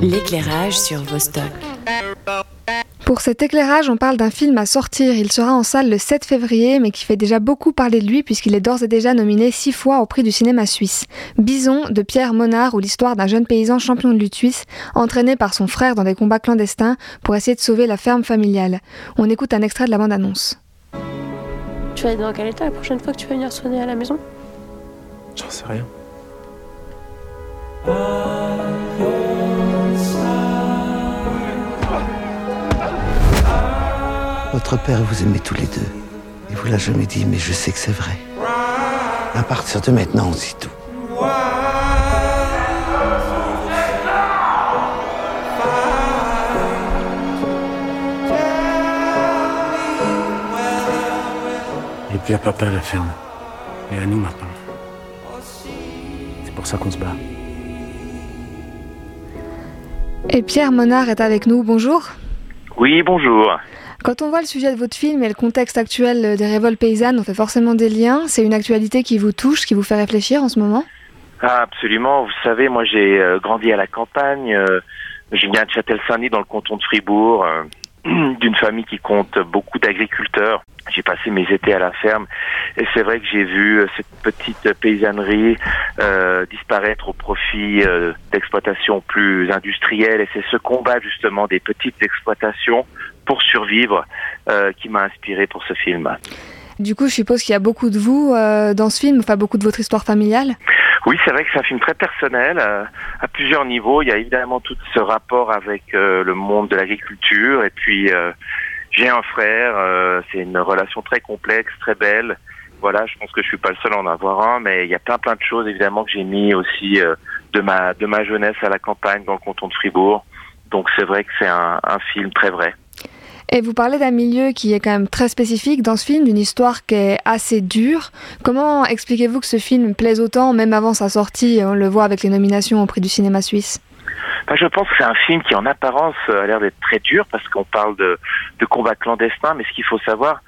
L'éclairage sur Vostok. Pour cet éclairage, on parle d'un film à sortir. Il sera en salle le 7 février, mais qui fait déjà beaucoup parler de lui puisqu'il est d'ores et déjà nominé six fois au prix du cinéma suisse. Bison de Pierre Monard ou l'histoire d'un jeune paysan champion de lutte suisse, entraîné par son frère dans des combats clandestins pour essayer de sauver la ferme familiale. On écoute un extrait de la bande-annonce. Tu vas être dans quel état la prochaine fois que tu vas venir sonner à la maison? J'en sais rien. Votre père vous aimait tous les deux. Il vous l'a jamais dit, mais je sais que c'est vrai. À partir de maintenant, on sait tout. Et puis à papa à la ferme. Et à nous maintenant. C'est pour ça qu'on se bat. Et Pierre Monard est avec nous. Bonjour. Oui, bonjour. Quand on voit le sujet de votre film et le contexte actuel des révoltes paysannes, on fait forcément des liens. C'est une actualité qui vous touche, qui vous fait réfléchir en ce moment? Ah, absolument. Vous savez, moi j'ai euh, grandi à la campagne. euh, je viens de Châtel-Saint-Denis dans le canton de Fribourg, d'une famille qui compte beaucoup d'agriculteurs. J'ai passé mes étés à la ferme et c'est vrai que j'ai vu euh, cette petite paysannerie euh, disparaître au profit euh, d'exploitations plus industrielles et c'est ce combat justement des petites exploitations pour survivre qui m'a inspiré pour ce film. Du coup, je suppose qu'il y a beaucoup de vous dans ce film, enfin beaucoup de votre histoire familiale? Oui, c'est vrai que c'est un film très personnel euh, à plusieurs niveaux. Il y a évidemment tout ce rapport avec euh, le monde de l'agriculture et puis euh, j'ai un frère. euh, c'est une relation très complexe, très belle. Voilà, je pense que je suis pas le seul à en avoir un, mais il y a plein plein de choses évidemment que j'ai mis aussi de ma de ma jeunesse à la campagne dans le canton de Fribourg. Donc c'est vrai que c'est un film très vrai. Et vous parlez d'un milieu qui est quand même très spécifique dans ce film, d'une histoire qui est assez dure. Comment expliquez-vous que ce film plaise autant, même avant sa sortie On le voit avec les nominations au prix du cinéma suisse? Ben, je pense que c'est un film qui en apparence a l'air d'être très dur parce qu'on parle de, de combat clandestin, mais ce qu'il faut savoir,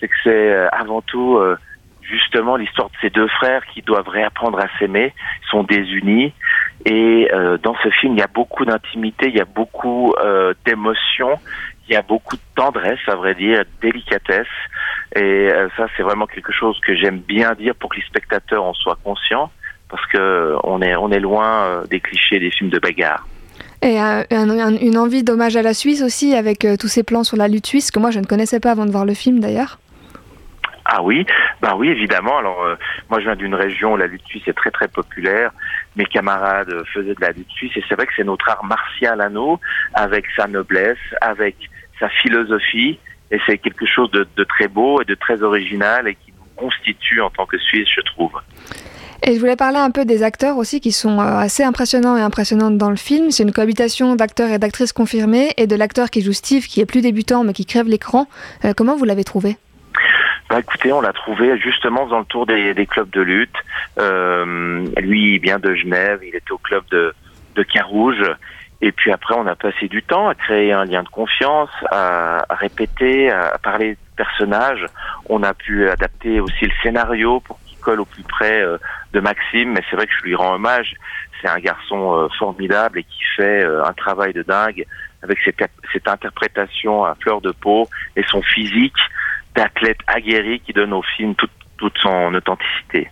c'est que c'est euh, avant tout euh, justement l'histoire de ces deux frères qui doivent réapprendre à s'aimer, sont désunis, et euh, dans ce film il y a beaucoup d'intimité, il y a beaucoup euh, d'émotions, il y a beaucoup de tendresse, à vrai dire, de délicatesse, et euh, ça c'est vraiment quelque chose que j'aime bien dire pour que les spectateurs en soient conscients, parce que on est on est loin euh, des clichés des films de bagarre. Et euh, un- un- une envie d'hommage à la Suisse aussi, avec tous ces plans sur la lutte suisse, que moi je ne connaissais pas avant de voir le film d'ailleurs. Ah oui, bah oui évidemment. Alors euh, moi je viens d'une région où la lutte suisse est très très populaire. Mes camarades euh, faisaient de la lutte suisse et c'est vrai que c'est notre art martial à nous, avec sa noblesse, avec sa philosophie et c'est quelque chose de, très beau et de très original et qui nous constitue en tant que Suisse, je trouve. Et je voulais parler un peu des acteurs aussi qui sont euh, assez impressionnants et impressionnantes dans le film. C'est une cohabitation d'acteurs et d'actrices confirmés et de l'acteur qui joue Steve qui est plus débutant mais qui crève l'écran. Comment vous l'avez trouvé? Bah écoutez, on l'a trouvé justement dans le tour des, des clubs de lutte. Euh, lui, il vient de Genève, il était au club de, de Carouge. Et puis après, on a passé du temps à créer un lien de confiance, à, à répéter, à, parler de personnages. On a pu adapter aussi le scénario pour qu'il colle au plus près euh, de Maxime. Mais c'est vrai que je lui rends hommage. C'est un garçon euh, formidable et qui fait euh, un travail de dingue avec cette, cette interprétation à fleur de peau et son physique d'athlète aguerri qui donne au film toute, toute son authenticité.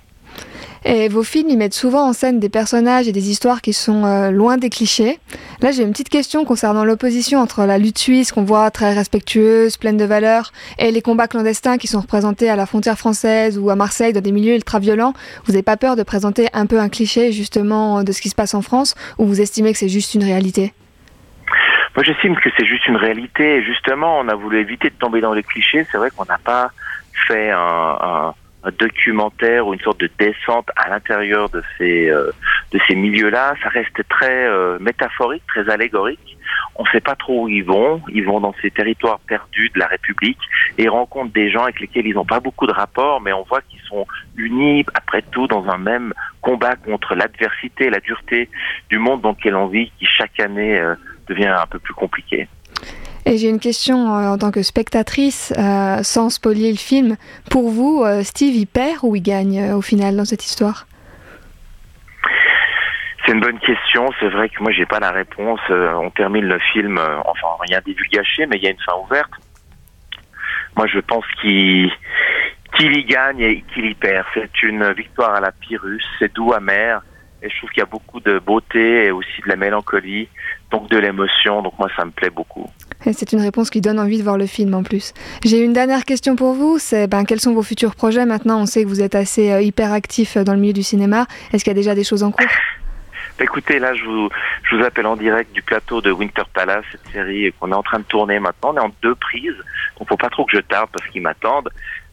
Et vos films, ils mettent souvent en scène des personnages et des histoires qui sont euh, loin des clichés. Là, j'ai une petite question concernant l'opposition entre la lutte suisse, qu'on voit très respectueuse, pleine de valeurs, et les combats clandestins qui sont représentés à la frontière française ou à Marseille dans des milieux ultra-violents. Vous n'avez pas peur de présenter un peu un cliché, justement, de ce qui se passe en France, ou vous estimez que c'est juste une réalité? Moi, j'estime que c'est juste une réalité. Justement, on a voulu éviter de tomber dans les clichés. C'est vrai qu'on n'a pas fait un documentaire ou une sorte de descente à l'intérieur de ces euh, de ces milieux-là. Ça reste très euh, métaphorique, très allégorique. On ne sait pas trop où ils vont. Ils vont dans ces territoires perdus de la République et rencontrent des gens avec lesquels ils n'ont pas beaucoup de rapports, mais on voit qu'ils sont unis, après tout, dans un même combat contre l'adversité, la dureté du monde dans lequel on vit, qui chaque année euh, devient un peu plus compliqué. Et j'ai une question euh, en tant que spectatrice, euh, sans spolier le film. Pour vous, Steve, il perd ou il gagne au final dans cette histoire? C'est une bonne question. C'est vrai que moi, j'ai pas la réponse. Euh, on termine le film, euh, enfin, rien divulgaché, mais il y a une fin ouverte. Moi, je pense qu'il y gagne et qu'il y perd. C'est une victoire à la Pyrrhus. C'est doux, amer. Et je trouve qu'il y a beaucoup de beauté et aussi de la mélancolie, donc de l'émotion. Donc moi, ça me plaît beaucoup. C'est une réponse qui donne envie de voir le film en plus. J'ai une dernière question pour vous. C'est ben, quels sont vos futurs projets? Maintenant On sait que vous êtes assez euh, hyper actif dans le milieu du cinéma. Est-ce qu'il y a déjà des choses en cours? Écoutez, là, je vous, je vous appelle en direct du plateau de Winter Palace, cette série qu'on est en train de tourner maintenant. On est en deux prises, donc faut pas trop que je tarde parce qu'ils m'attendent.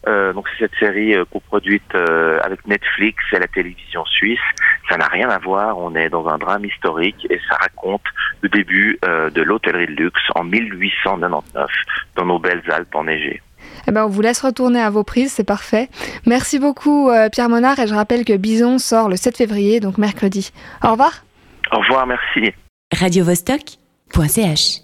Euh, donc c'est cette série euh, coproduite euh, avec Netflix et la télévision suisse. Ça n'a rien à voir. On est dans un drame historique et ça raconte le début euh, de l'hôtellerie de luxe en 1899 dans nos belles Alpes enneigées. Eh ben, on vous laisse retourner à vos prises, c'est parfait. Merci beaucoup euh, Pierre Monard et je rappelle que Bison sort le 7 février, donc mercredi. Au revoir. Au revoir, merci. radiovostok.ch